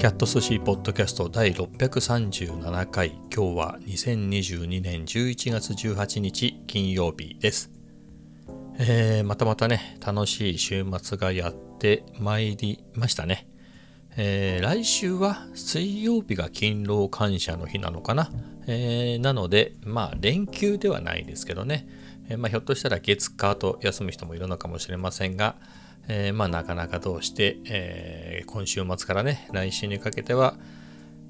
キャット寿司ポッドキャスト第637回。今日は2022年11月18日金曜日です、えー、またまたね楽しい週末がやってまいりましたね、えー、来週は水曜日が勤労感謝の日なのかな、えー、なのでまあ連休ではないですけどね、えまあ、ひょっとしたら月火と休む人もいるのかもしれませんがえー、まあなかなかどうして、えー、今週末からね、来週にかけては、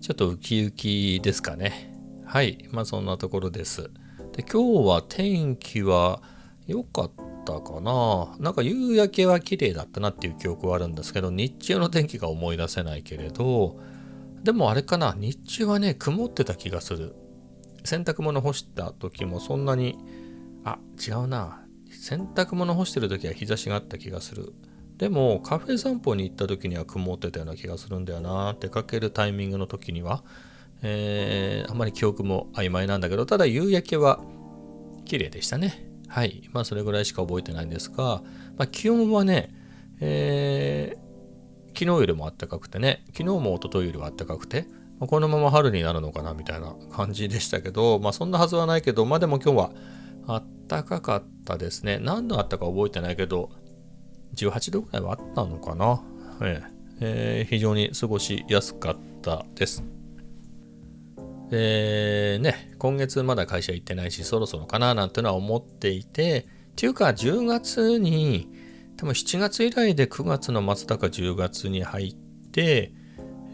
ちょっとウキウキですかね。はい。まあそんなところです。で、今日は天気は良かったかな。なんか夕焼けは綺麗だったなっていう記憶はあるんですけど、日中の天気が思い出せないけれど、でもあれかな、日中はね、曇ってた気がする。洗濯物干した時もそんなに、あ、違うな。洗濯物干してる時は日差しがあった気がする。でもカフェ散歩に行った時には曇ってたような気がするんだよな。出かけるタイミングの時には。えー、あんまり記憶も曖昧なんだけど、ただ夕焼けは綺麗でしたね。はい。まあそれぐらいしか覚えてないんですが、まあ、気温はね、えー、昨日よりも暖かくてね、昨日も一昨日よりは暖かくて、まあ、このまま春になるのかなみたいな感じでしたけど、まあそんなはずはないけど、まあでも今日は暖かかったですね。何度あったか覚えてないけど、18度ぐらいはあったのかな？ええー、非常に過ごしやすかったです。で、ね、今月まだ会社行ってないし、そろそろかななんてのは思っていて、っていうか10月に、多分7月以来で9月の末だか10月に入って、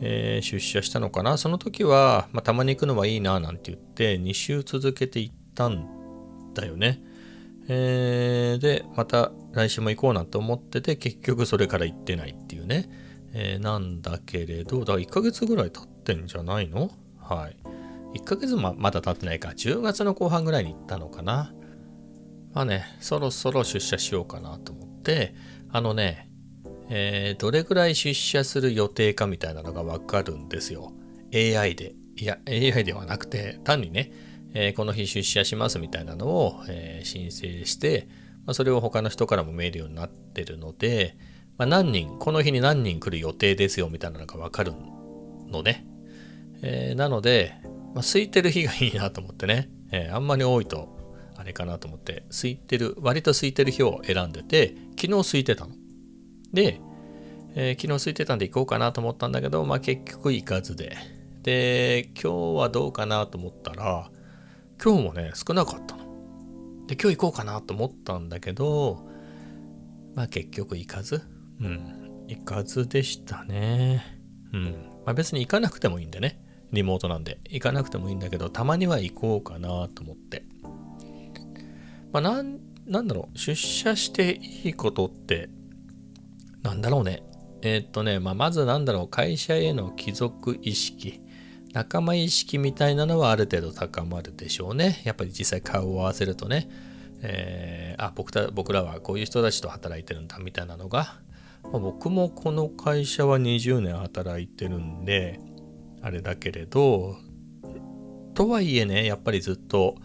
えー、出社したのかな。その時は、まあ、たまに行くのはいいななんて言って、2週続けて行ったんだよね。えー、で、また来週も行こうなと思ってて、結局それから行ってないっていうね。えー、なんだけれど、だから1ヶ月ぐらい経ってんじゃないの？はい。1ヶ月ままだ経ってないか。10月の後半ぐらいに行ったのかな。まあね、そろそろ出社しようかなと思って、あのね、えー、どれぐらい出社する予定かみたいなのがわかるんですよ。AI で。いや、AI ではなくて、単にね、えー、この日出社しますみたいなのを、えー、申請して、まあ、それを他の人からも見えるようになってるので、まあ、何人、この日に何人来る予定ですよみたいなのがわかるのね。えー、なので、まあ、空いてる日がいいなと思ってね、えあんまり多いとあれかなと思って、空いてる、割と空いてる日を選んでて、昨日空いてたの。で、えー、昨日空いてたんで行こうかなと思ったんだけど、まあ結局行かずで。で、今日はどうかなと思ったら、今日もね、少なかったの。で、今日行こうかなと思ったんだけど、まあ結局行かず。うん。行かずでしたね。うん。まあ別に行かなくてもいいんでね。リモートなんで。行かなくてもいいんだけど、たまには行こうかなと思って。まあなん、なんだろう。出社していいことって、なんだろうね。えー、っとね、まあまずなんだろう。会社への帰属意識。仲間意識みたいなのはある程度高まるでしょうね。やっぱり実際顔を合わせるとね、えー、あ僕た僕らはこういう人たちと働いてるんだみたいなのが、まあ、僕もこの会社は20年働いてるんで、あれだけれど、とはいえね、やっぱりずっと、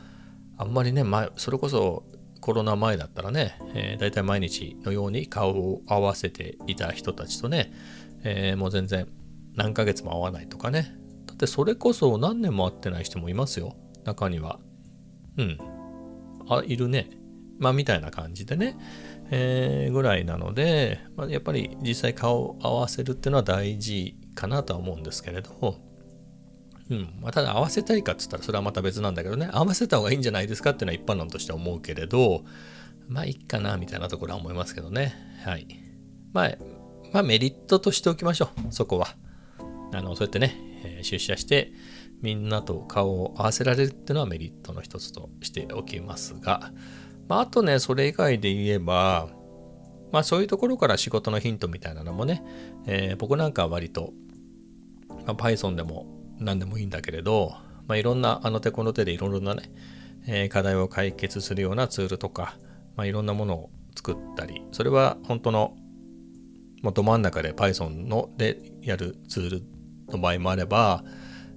あんまりね、前それこそコロナ前だったらね、えー、大体毎日のように顔を合わせていた人たちとね、えー、もう全然何ヶ月も会わないとかね、でそれこそ何年も会ってない人もいますよ。中には。うん。あいるね。まあみたいな感じでね、えー、ぐらいなので、まあ、やっぱり実際顔を合わせるっていうのは大事かなとは思うんですけれど。うん。まあ、ただ合わせたいかっつったらそれはまた別なんだけどね。合わせた方がいいんじゃないですかっていうのは一般論としては思うけれど。まあいいかなみたいなところは思いますけどね。はい。まあまあメリットとしておきましょう。そこは。あのそうやってね出社してみんなと顔を合わせられるっていうのはメリットの一つとしておきますが、まあ、あとね、それ以外で言えば、まあそういうところから仕事のヒントみたいなのもね、えー、僕なんかは割と、まあ、Python でも何でもいいんだけれど、まあ、いろんなあの手この手でいろいろなね、えー、課題を解決するようなツールとか、まあ、いろんなものを作ったり、それは本当のもうど真ん中で Python のでやるツールの場合もあれば、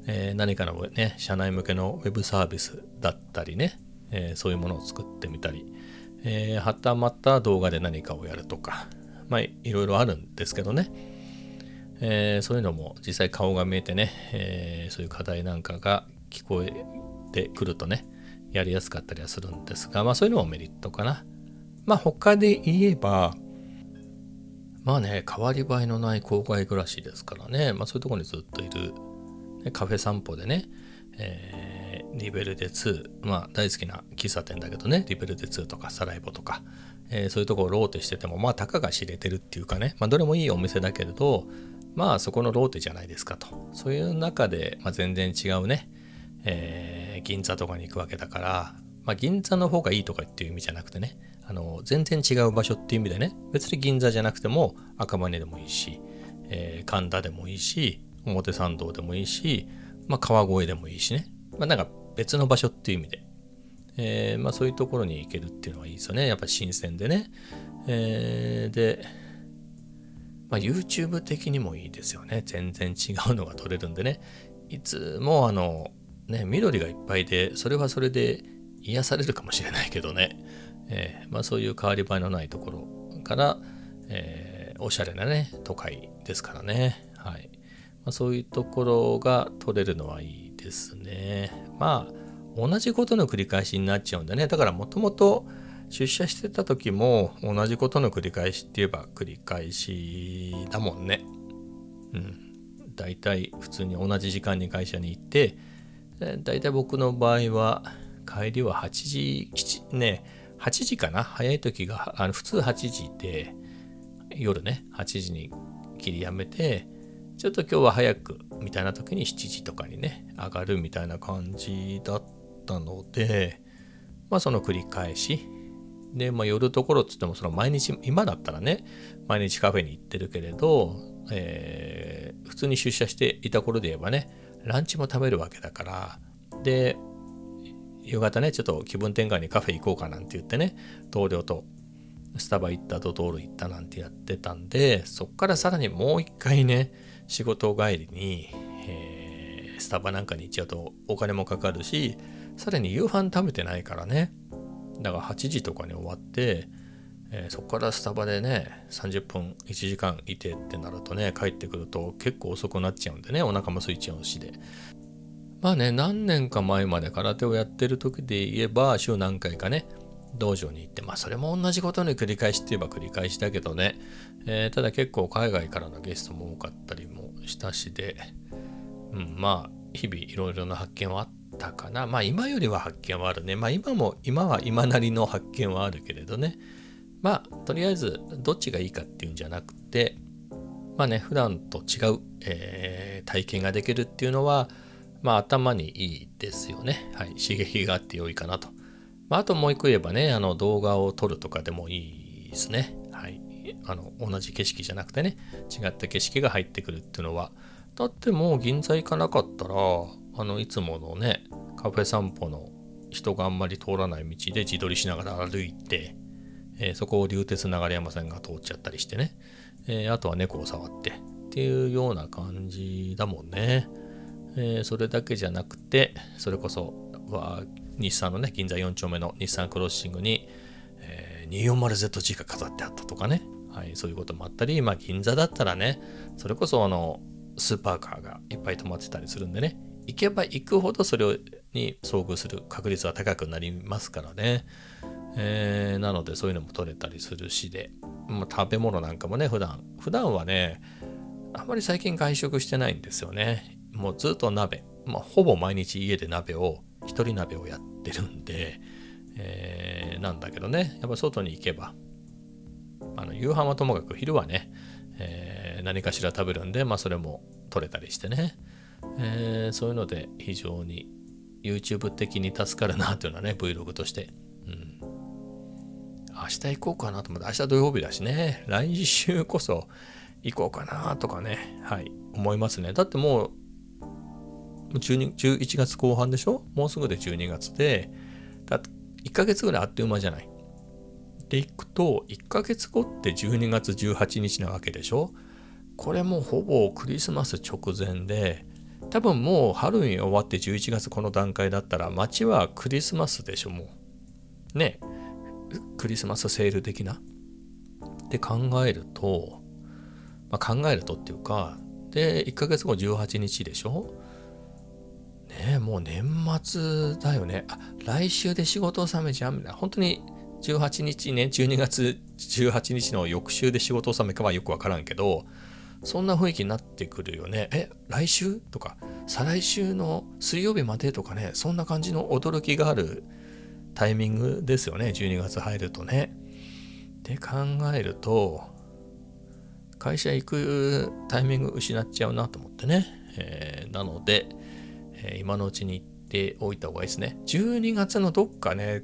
えー、何かのね、社内向けのウェブサービスだったりね、えー、そういうものを作ってみたり、えー、はたまた動画で何かをやるとか、まあ、いろいろあるんですけどね。え、そういうのも実際顔が見えてね、え、そういう課題なんかが聞こえてくるとね、やりやすかったりはするんですが、まあそういうのもメリットかな。まあ他で言えば、まあね、変わり映えのない郊外暮らしですからね、まあそういうところにずっといる、ね、カフェ散歩でね、えー、リベルデ2、まあ大好きな喫茶店だけどね、リベルデ2とかサライボとか、えー、そういうところをローテしてても、まあたかが知れてるっていうかね、まあどれもいいお店だけれど、まあそこのローテじゃないですかと。そういう中で、まあ、全然違うね、えー、銀座とかに行くわけだから、まあ、銀座の方がいいとかっていう意味じゃなくてね、あの全然違う場所っていう意味でね、別に銀座じゃなくても赤羽でもいいし、えー、神田でもいいし、表参道でもいいし、まあ、川越でもいいしね、まあ、なんか別の場所っていう意味で、えー、まあ、そういうところに行けるっていうのはいいですよね。やっぱ新鮮でね。えー、で、ま、YouTube 的にもいいですよね。全然違うのが撮れるんでね。いつもあの、ね、緑がいっぱいで、それはそれで癒されるかもしれないけどね。えー、まあ、そういう変わり映えのないところから、えー、おしゃれなね、都会ですからね。はい。まあ、そういうところが撮れるのはいいですね。まあ、同じことの繰り返しになっちゃうんでね。だからもともと出社してた時も同じことの繰り返しって言えば繰り返しだもんね。うん。大体普通に同じ時間に会社に行って、大体僕の場合は帰りは8時、7ね、8時かな？早い時が、あの普通8時で、夜ね、8時に切りやめて、ちょっと今日は早くみたいな時に7時とかにね、上がるみたいな感じだったので、まあその繰り返し。で、まあ夜ところっつってもその毎日、今だったらね、毎日カフェに行ってるけれど、えー、普通に出社していた頃で言えばね、ランチも食べるわけだから、で、夕方ね、ちょっと気分転換にカフェ行こうかなんて言ってね、同僚とスタバ行ったドトール行ったなんてやってたんで、そっからさらにもう一回ね、仕事帰りに、えー、スタバなんかに行っちゃうとお金もかかるし、さらに夕飯食べてないからね、だから8時とかに終わって、えー、そこからスタバでね、30分、1時間いてってなるとね、帰ってくると結構遅くなっちゃうんでね、お腹も空いちゃうしで。まあね、何年か前まで空手をやってる時で言えば、週何回かね、道場に行って、まあそれも同じことに繰り返しって言えば繰り返しだけどね、えー、ただ結構海外からのゲストも多かったりもしたしで、うん、まあ日々いろいろな発見はあったかな。まあ今よりは発見はあるね。まあ今も、今は今なりの発見はあるけれどね。まあとりあえずどっちがいいかっていうんじゃなくて、まあね、普段と違う、えー、体験ができるっていうのは、まあ頭にいいですよね。はい。刺激があって良いかなと。まあ、あともう一個言えばね、あの動画を撮るとかでもいいですね。はい。あの同じ景色じゃなくてね、違った景色が入ってくるっていうのは。だってもう銀座行かなかったら、あのいつものね、カフェ散歩の人があんまり通らない道で自撮りしながら歩いて、えー、そこを流鉄流山線が通っちゃったりしてね、えー、あとは猫を触ってっていうような感じだもんね。えー、それだけじゃなくて、それこそは日産のね、銀座4丁目の日産クロッシングに、えー、240ZG が飾ってあったとかね、はい、そういうこともあったり、まあ銀座だったらね、それこそあの、スーパーカーがいっぱい止まってたりするんでね、行けば行くほどそれに遭遇する確率は高くなりますからね。えー、なのでそういうのも取れたりするしで、まあ、食べ物なんかもね、普段、普段はね、あんまり最近外食してないんですよね。もうずっと鍋、まあ、ほぼ毎日家で鍋を、一人鍋をやってるんで、えー、なんだけどね、やっぱ外に行けば、あの夕飯はともかく昼はね、えー、何かしら食べるんで、まあそれも取れたりしてね、えー、そういうので非常に YouTube 的に助かるなというのはね、Vlog として。うん。明日行こうかなと思って、明日土曜日だしね、来週こそ行こうかなとかね、はい、思いますね。だってもう11月後半でしょ？もうすぐで12月で、だ1ヶ月ぐらいあっという間じゃない。でいくと、1ヶ月後って12月18日なわけでしょ？これもうほぼクリスマス直前で、多分もうハロウィン終わって11月この段階だったら街はクリスマスでしょもう。ね。クリスマスセール的な。って考えると、まあ、考えるとっていうか、で、1ヶ月後18日でしょ？ねもう年末だよね。あ、来週で仕事納めじゃんみたいな。本当に18日ね、12月18日の翌週で仕事納めかはよくわからんけど、そんな雰囲気になってくるよね。え、来週とか、再来週の水曜日までとかね、そんな感じの驚きがあるタイミングですよね、12月入るとね。って考えると、会社行くタイミング失っちゃうなと思ってね。えー、なので、えー、今のうちに行っておいた方がいいですね。12月のどっかね、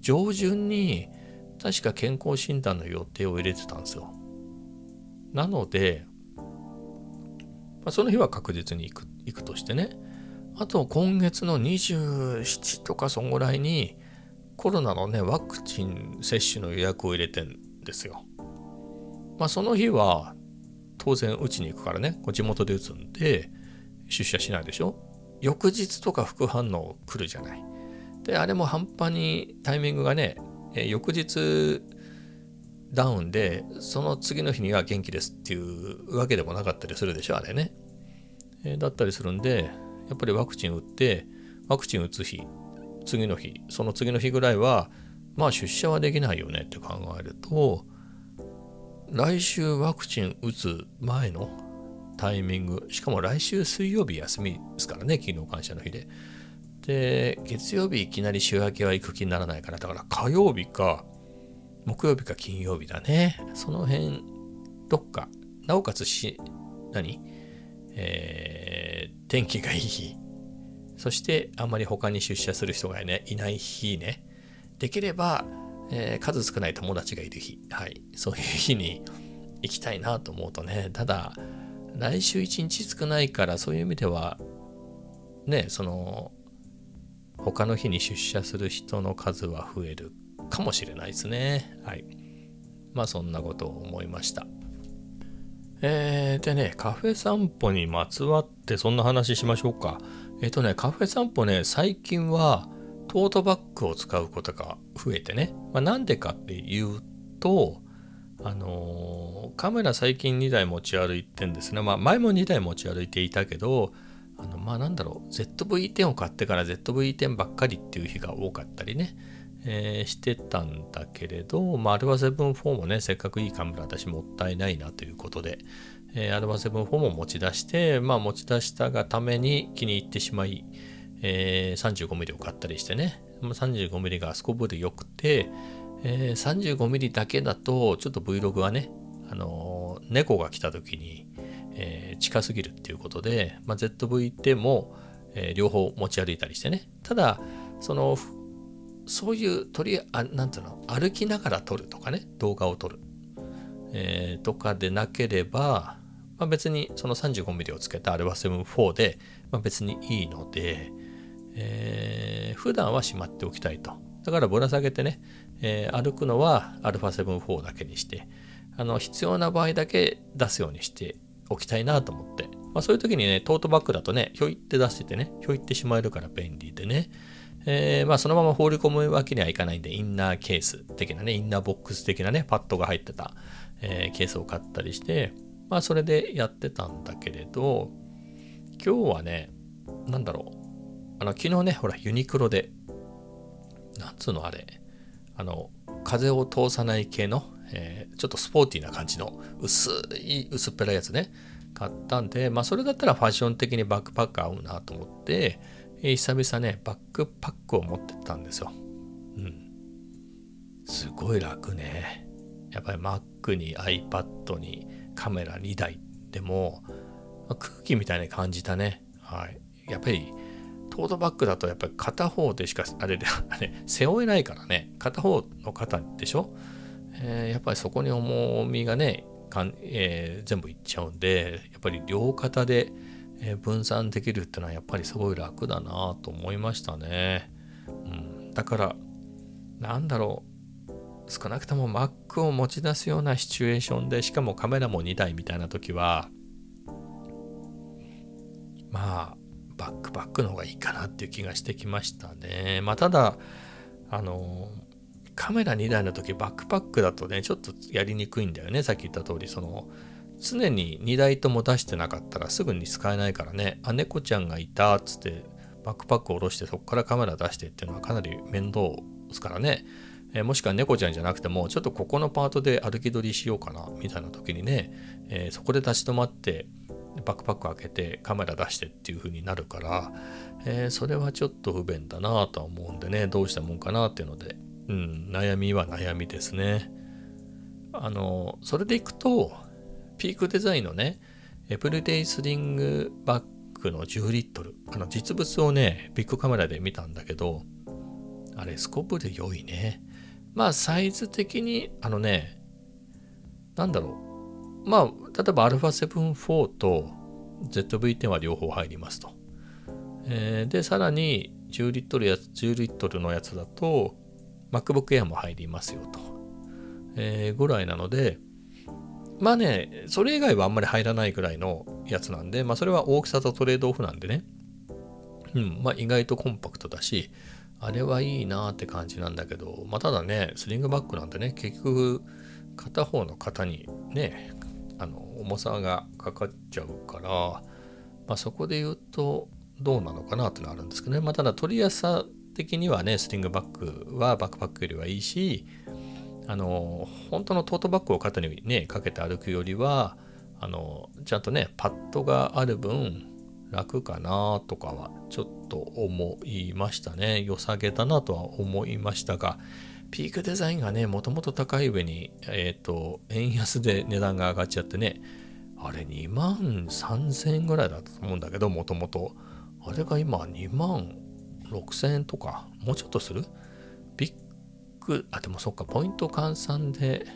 上旬に確か健康診断の予定を入れてたんですよ。なので、まあ、その日は確実に行く行くとしてね。あと今月の27とかそんぐらいにコロナのね、ワクチン接種の予約を入れてんですよ。まあその日は当然打ちに行くからね、地元で打つんで出社しないでしょ。翌日とか副反応来るじゃない。で、あれも半端にタイミングがね、え翌日ダウンで、その次の日には元気ですっていうわけでもなかったりするでしょ、あれね。えだったりするんで、やっぱりワクチン打って、ワクチン打つ日、次の日、その次の日ぐらいは、まあ出社はできないよねって考えると、来週ワクチン打つ前のタイミング、しかも来週水曜日休みですからね、勤労感謝の日で。で、月曜日いきなり週明けは行く気にならないから、だから火曜日か、木曜日か金曜日だね。その辺、どっか、なおかつし、何？えー、天気がいい日。そして、あんまり他に出社する人が、ね、いない日ね。できれば、えー、数少ない友達がいる日。はい。そういう日に行きたいなと思うとね。ただ、来週1日少ないから、そういう意味では、ね、その、他の日に出社する人の数は増えるかもしれないですね。はい。まあそんなことを思いました。えー、でね、カフェ散歩にまつわってそんな話しましょうか。えっ、ー、とね、カフェ散歩ね、最近はトートバッグを使うことが増えてね。まあ、なんでかっていうと、あの、カメラ最近2台持ち歩いてんですね。まあ前も2台持ち歩いていたけど、あのまあなんだろう。ZV-10 を買ってから ZV-10 ばっかりっていう日が多かったりね、えー、してたんだけれど、まあ、α7 4もねせっかくいいカメラ私もったいないなということで、えー、α7 4も持ち出してまあ持ち出したがために気に入ってしまい、えー、35mm を買ったりしてね。35mm がスコープでよくて、えー、35mm だけだとちょっと Vlog はねあのー、猫が来た時にえー、近すぎるっていうことで、まあ、ZV-10 も、えー、両方持ち歩いたりしてね。ただ、その、そういう鳥、あなんていうの、歩きながら撮るとかね、動画を撮る、えー、とかでなければ、まあ、別にその 35mm をつけた α7-4 で、まあ、別にいいので、えー、普段はしまっておきたいと。だからぶら下げてね、え、歩くのは α7-4 だけにして、あの必要な場合だけ出すようにしておきたいなと思って。まあそういう時にね、トートバッグだとね、ひょいって出しててね、ひょいってしまえるから便利でね。えー、まあそのまま放り込むわけにはいかないんで、インナーケース的なね、インナーボックス的なね、パッドが入ってた、えー、ケースを買ったりして、まあそれでやってたんだけれど、今日はね、なんだろう。あの、昨日ね、ほら、ユニクロで、なんつうのあれ、あの、風を通さない系の、えー、ちょっとスポーティーな感じの薄い薄っぺらいやつね。買ったんでまあそれだったらファッション的にバックパック合うなと思って、えー、久々ねバックパックを持ってったんですよ。うん。すごい楽ね。やっぱり Mac に iPad にカメラ2台でも、まあ、空気みたいに感じたね。はい。やっぱりトートバッグだとやっぱり片方でしかあれで あれ背負えないからね。片方の肩でしょ？えー、やっぱりそこに重みがねかん、えー、全部いっちゃうんでやっぱり両肩でえ分散できるってのはやっぱりすごい楽だなと思いましたね、うん、だからなんだろう。少なくとも Mac を持ち出すようなシチュエーションでしかもカメラも2台みたいな時はまあバックバックの方がいいかなっていう気がしてきましたね。まあただあのカメラ2台の時バックパックだとねちょっとやりにくいんだよね。さっき言った通りその常に2台とも出してなかったらすぐに使えないからね。あ猫ちゃんがいたっつってバックパックを下ろしてそこからカメラ出してっていうのはかなり面倒ですからね、えー、もしくは猫ちゃんじゃなくてもちょっとここのパートで歩き取りしようかなみたいな時にね、えー、そこで立ち止まってバックパック開けてカメラ出してっていう風になるから、えー、それはちょっと不便だなとは思うんでねどうしたもんかなっていうので、うん、悩みは悩みですね。あのそれでいくとピークデザインのねエブリデイスリングバッグの10リットルあの実物をねビッグカメラで見たんだけどあれスコープで良いね。まあサイズ的にあのねなんだろう。まあ例えば α7-4 と ZV-10 は両方入りますと、えー、でさらに10リットルや10リットルのやつだと MacBook Air も入りますよと、えー、ぐらいなのでまあね、それ以外はあんまり入らないぐらいのやつなんで、まあそれは大きさとトレードオフなんでね。うん、まあ意外とコンパクトだし、あれはいいなって感じなんだけど、まあただね、スリングバッグなんてね、結局片方の肩にね、あの重さがかかっちゃうから、まあそこで言うとどうなのかなってのはあるんですけどね。まあただ取りやすさ的にはね、スリングバッグはバックパックよりはいいし、あの本当のトートバッグを肩にねかけて歩くよりはあのちゃんとねパッドがある分楽かなとかはちょっと思いましたね良さげだなとは思いましたがピークデザインがねもともと高い上にえっ、ー、と円安で値段が上がっちゃってねあれ2万3000円ぐらいだったと思うんだけどもともとあれが今2万6000円とかもうちょっとする？びっく、あ、でもそっか、ポイント換算で、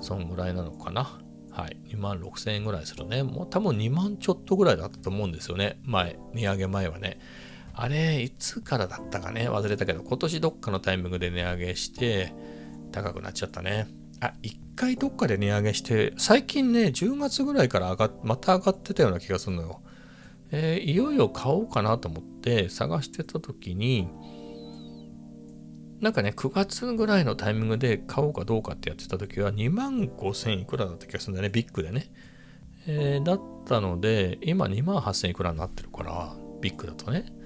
そんぐらいなのかな？はい。2万6000円ぐらいするね。もう多分2万ちょっとぐらいだったと思うんですよね。前、値上げ前はね。あれ、いつからだったかね？忘れたけど、今年どっかのタイミングで値上げして、高くなっちゃったね。あ、一回どっかで値上げして、最近ね、10月ぐらいから上がまた上がってたような気がするのよ。えー、いよいよ買おうかなと思って探してた時に、なんかね、9月ぐらいのタイミングで買おうかどうかってやってた時は2万5000いくらだった気がするんだよね、ビッグでね。えー、だったので、今2万8000いくらになってるから、ビッグだとね。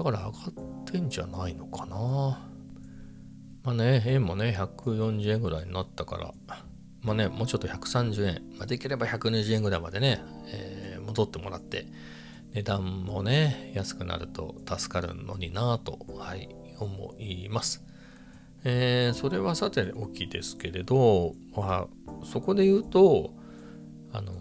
だから上がってんじゃないのかな。まあね、円もね、140円ぐらいになったから、まあね、もうちょっと130円、まあ、できれば120円ぐらいまでね、えー、戻ってもらって、値段もね、安くなると助かるのになぁと、はい、思います。えー、それはさておきですけれど、まあ、そこで言うと、あの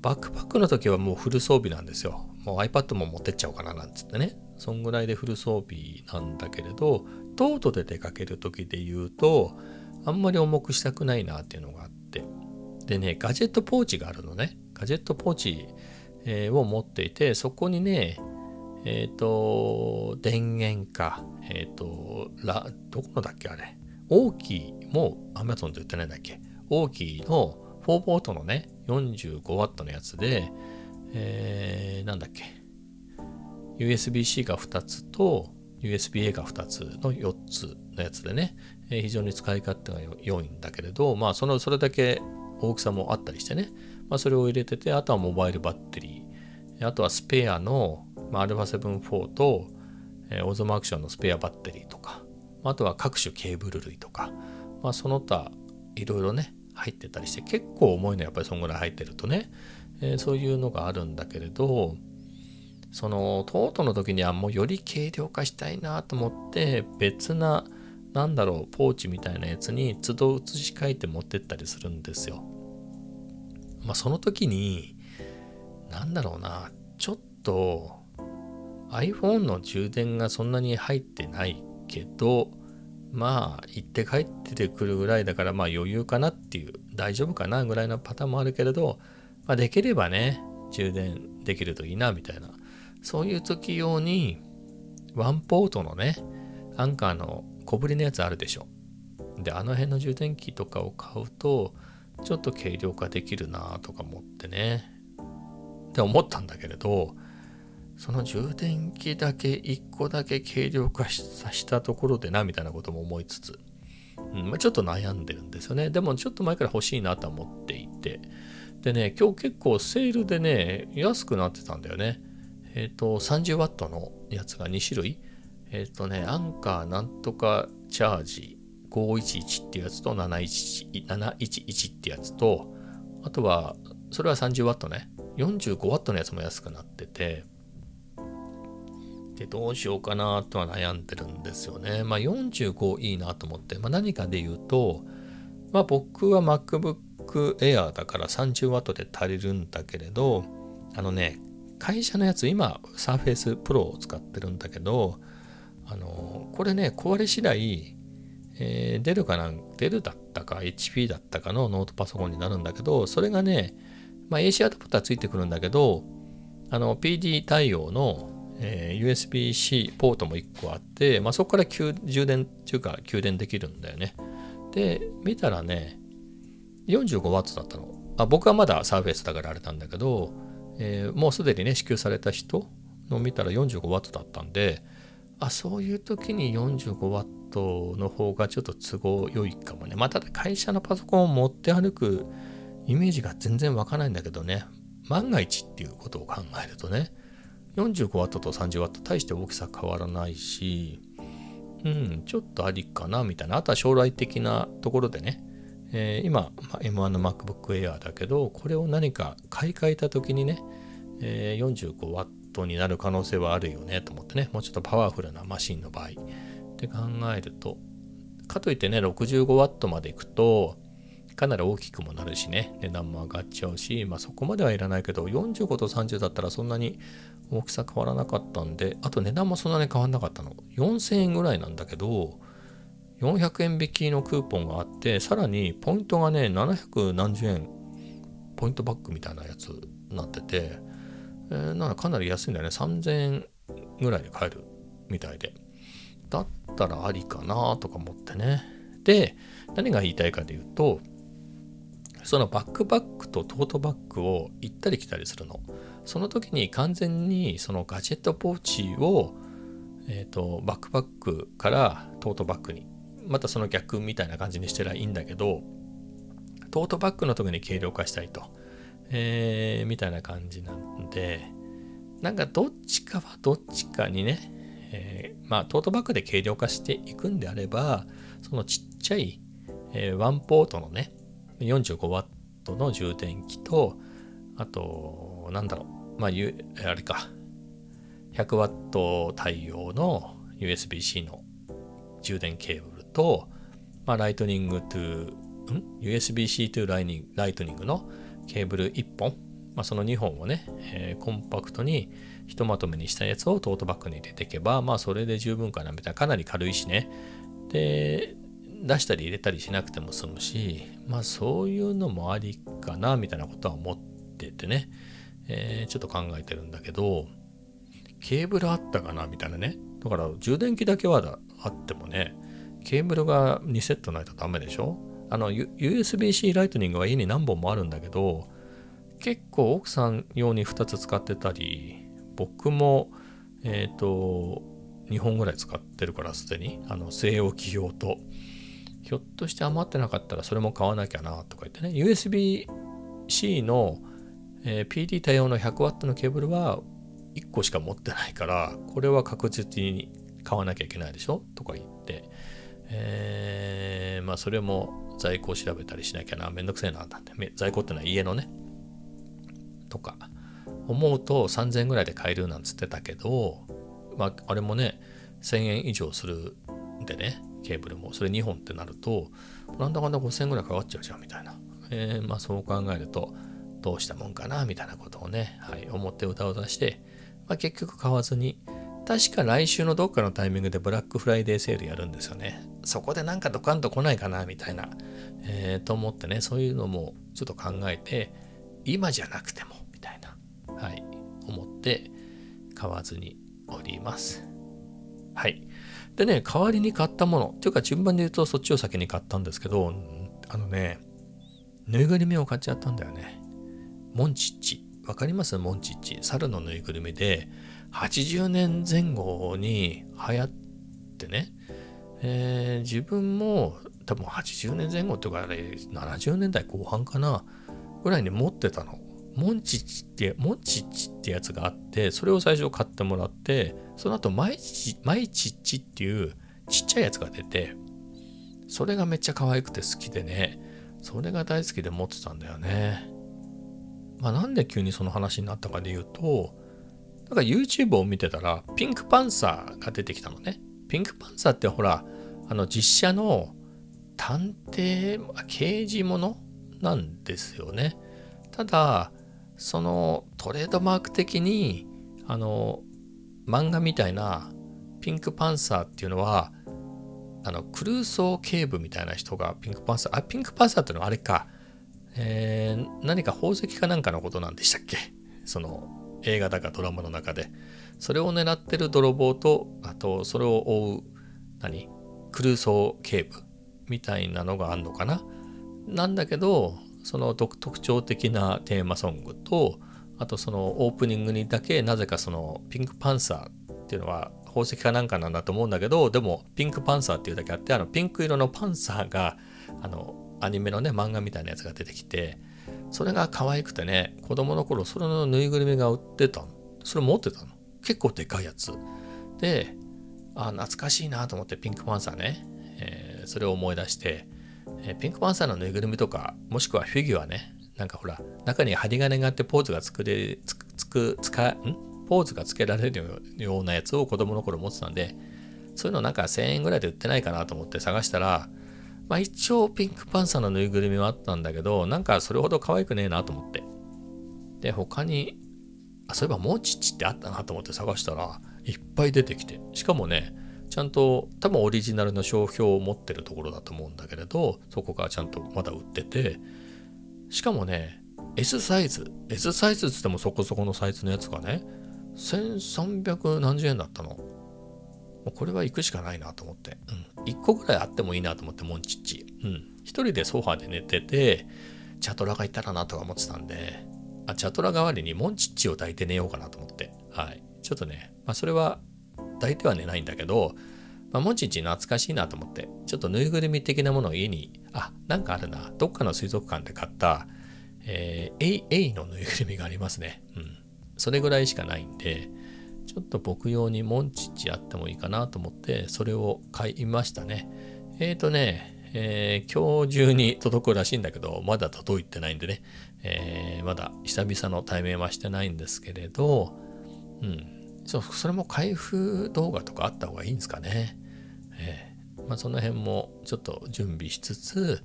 バックパックの時はもうフル装備なんですよ。もう iPad も持ってっちゃおうかななんつってね。そんぐらいでフル装備なんだけれど、トートで出かける時で言うと、あんまり重くしたくないなっていうのがあって。でね、ガジェットポーチがあるのね。ガジェットポーチ、を持っていて、そこにね、えっ、ー、と、電源か、えっ、ー、と、ラ、どこのだっけあれ。大きいも Amazon で売ってないんだっけ大きいの4ポートのね、45W のやつで、えー、なんだっけ？USB-C が2つと USB-A が2つの4つのやつでね、えー、非常に使い勝手が良いんだけれど、まあその、それだけ大きさもあったりしてね、まあそれを入れてて、あとはモバイルバッテリー、あとはスペアのまあ、α7-4 と、えー、オゾマアクションのスペアバッテリーとか、あとは各種ケーブル類とか、まあ、その他いろいろね入ってたりして結構重いのやっぱりそんぐらい入ってるとね、えー、そういうのがあるんだけれどそのトートの時にはもうより軽量化したいなと思って別ななんだろうポーチみたいなやつに都度移し替えて持ってったりするんですよ。まあその時になんだろうなちょっと iPhone の充電がそんなに入ってないけど、まあ、行って帰ってくるぐらいだから、まあ余裕かなっていう、大丈夫かなぐらいのパターンもあるけれど、まあできればね、充電できるといいな、みたいな。そういう時用に、ワンポートのね、アンカーの小ぶりのやつあるでしょ。で、あの辺の充電器とかを買うと、ちょっと軽量化できるなとか思ってね。って思ったんだけれど、その充電器だけ1個だけ軽量化したところでなみたいなことも思いつつうんまあ、ちょっと悩んでるんですよね。でもちょっと前から欲しいなと思っていて。でね、今日結構セールでね、安くなってたんだよね。えっ、ー、と、30W のやつが2種類。えっ、ー、とね、アンカーなんとかチャージ511っていうやつと711 711ってやつと、あとは、それは 30W ね。45W のやつも安くなってて、で、どうしようかなとは悩んでるんですよね。まあ45いいなと思って、まあ何かで言うと、まあ僕は MacBook Air だから 30W で足りるんだけれど、あのね、会社のやつ今 Surface Pro を使ってるんだけど、あの、これね、壊れ次第、えー、デルかなん、デルだったか HP だったかのノートパソコンになるんだけど、それがね、まあ AC アダプターついてくるんだけど、あの PD 対応のえー、USB-C ポートも1個あって、まあ、そこから充電っていうか給電できるんだよね。で、見たらね、45W だったの。あ僕はまだサーフェイスだからあれなんだけど、えー、もうすでにね、支給された人の見たら 45W だったんで、あ、そういう時に 45W の方がちょっと都合良いかもね。まあ、ただ会社のパソコンを持って歩くイメージが全然わかないんだけどね。万が一っていうことを考えるとね、45W と 30W 大して大きさ変わらないし、うん、ちょっとありかなみたいな。あとは将来的なところでね、えー、今、ま M1 の MacBook Air だけど、これを何か買い替えた時にね、えー、45W になる可能性はあるよねと思ってね、もうちょっとパワフルなマシンの場合。って考えると、かといってね、65W までいくと、かなり大きくもなるしね、値段も上がっちゃうし、まあそこまではいらないけど、45と30だったらそんなに大きさ変わらなかったんで、あと値段もそんなに変わんなかったの。4000円ぐらいなんだけど、400円引きのクーポンがあって、さらにポイントがね、700何十円、ポイントバックみたいなやつになってて、えー、ならかなり安いんだよね。3000円ぐらいで買えるみたいで。だったらありかなとか思ってね。で、何が言いたいかというと、そのバックパックとトートバッグを行ったり来たりするの。その時に完全にそのガジェットポーチを、えーと、バックパックからトートバッグにまたその逆みたいな感じにしてりゃいいんだけどトートバッグの時に軽量化したいと、えー、みたいな感じなんでなんかどっちかはどっちかにね、えー、まあトートバッグで軽量化していくんであればそのちっちゃい、えー、ワンポートのね 45W の充電器とあとなんだろうまあ、あれか、100W 対応の USB-C の充電ケーブル。と、まあ、ライトニング to、ん ?USB-C to ライニングライトニングのケーブル1本、まあ、その2本をね、えー、コンパクトにひとまとめにしたやつをトートバッグに入れていけば、まあそれで十分かなみたいな、かなり軽いしね。で、出したり入れたりしなくても済むし、まあそういうのもありかなみたいなことは思っててね。えー、ちょっと考えてるんだけど、ケーブルあったかなみたいなね。だから充電器だけはあってもね、ケーブルが2セットないとダメでしょ？あの、USB-C ライトニングは家に何本もあるんだけど、結構奥さん用に2つ使ってたり、僕も、えっ、ー、と、2本ぐらい使ってるからすでに、あの、据え置き用と。ひょっとして余ってなかったらそれも買わなきゃなとか言ってね、USB-C のえー、PD 対応の 100W のケーブルは1個しか持ってないから、これは確実に買わなきゃいけないでしょ？とか言って、えー、まあそれも在庫を調べたりしなきゃな、めんどくせえな、なんて。在庫ってのは家のね、とか、思うと3000円ぐらいで買えるなんつってたけど、まああれもね、1000円以上するんでね、ケーブルも、それ2本ってなると、なんだかんだ5000円ぐらいかかっちゃうじゃんみたいな。えー、まあそう考えると、どうしたもんかなみたいなことをね、はい、思って歌を出して、まあ、結局買わずに、確か来週のどっかのタイミングでブラックフライデーセールやるんですよね。そこでなんかドカンと来ないかなみたいな、えー、と思ってね、そういうのもちょっと考えて、今じゃなくても、みたいな、はい、思って買わずにおります。はい。でね、代わりに買ったもの、というか順番で言うとそっちを先に買ったんですけど、あのね、ぬいぐるみを買っちゃったんだよね。モンチッチ。わかります？モンチッチ。猿のぬいぐるみで、80年前後に流行ってね、えー、自分も多分80年前後とかあれ70年代後半かなぐらいに持ってたの。モンチッチって、モンチッチってやつがあって、それを最初買ってもらって、その後マイチマイチッチっていうちっちゃいやつが出て、それがめっちゃ可愛くて好きでね、それが大好きで持ってたんだよね。まあなんで急にその話になったかで言うと、なんか YouTube を見てたら、ピンクパンサーが出てきたのね。ピンクパンサーってほら、あの実写の探偵、刑事ものなんですよね。ただ、そのトレードマーク的に、あの、漫画みたいなピンクパンサーっていうのは、あの、クルーソー警部みたいな人がピンクパンサー、あ、ピンクパンサーっていうのはあれか、えー、何か宝石かなんかのことなんでしたっけ？その映画だかドラマの中で。それを狙ってる泥棒とあとそれを追う何？クルーソー警部みたいなのがあんのかな？なんだけどその特徴的なテーマソングとあとそのオープニングにだけなぜかそのピンクパンサーっていうのは宝石かなんかなんだと思うんだけどでもピンクパンサーっていうだけあってあのピンク色のパンサーがあのアニメのね漫画みたいなやつが出てきてそれが可愛くてね、子供の頃それのぬいぐるみが売ってたの。それ持ってたの。結構でかいやつ。で、あ、懐かしいなと思ってピンクパンサーね、えー、それを思い出して、えー、ピンクパンサーのぬいぐるみとか、もしくはフィギュアね、なんかほら、中に針金があってポーズが作れ、つく、つく、使ん？ポーズがつけられるようなやつを子供の頃持ってたんで、そういうのなんか1000円ぐらいで売ってないかなと思って探したら、まあ一応ピンクパンサーのぬいぐるみはあったんだけど、なんかそれほど可愛くねえなと思って。で、他に、あ、そういえばモチッチってあったなと思って探したら、いっぱい出てきて。しかもね、ちゃんと多分オリジナルの商標を持ってるところだと思うんだけれど、そこがちゃんとまだ売ってて、しかもね、S サイズ、S サイズっつってもそこそこのサイズのやつがね、1300何十円だったの。これは行くしかないなと思って。うん。1個ぐらいあってもいいなと思って、モンチッチ。うん。一人でソファーで寝てて、チャトラがいたらなとか思ってたんで、あ、チャトラ代わりにモンチッチを抱いて寝ようかなと思って。はい。ちょっとね、まあそれは抱いては寝ないんだけど、まあ、モンチッチ懐かしいなと思って、ちょっとぬいぐるみ的なものを家に、あ、なんかあるな。どっかの水族館で買った、えー、エイ、エイのぬいぐるみがありますね。うん。それぐらいしかないんで、ちょっと僕用にモンチッチあってもいいかなと思って、それを買いましたね。えっ、ー、とね、えー、今日中に届くらしいんだけど、まだ届いてないんでね、えー、まだ久々の対面はしてないんですけれど、うん、そそれも開封動画とかあった方がいいんですかね。えー、まあ、その辺もちょっと準備しつつ、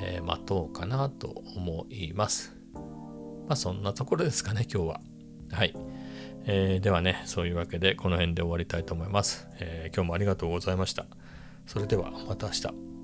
え、待とうかなと思います。まあそんなところですかね、今日は。はい。えー、ではね、そういうわけでこの辺で終わりたいと思います、えー、今日もありがとうございました。それではまた明日。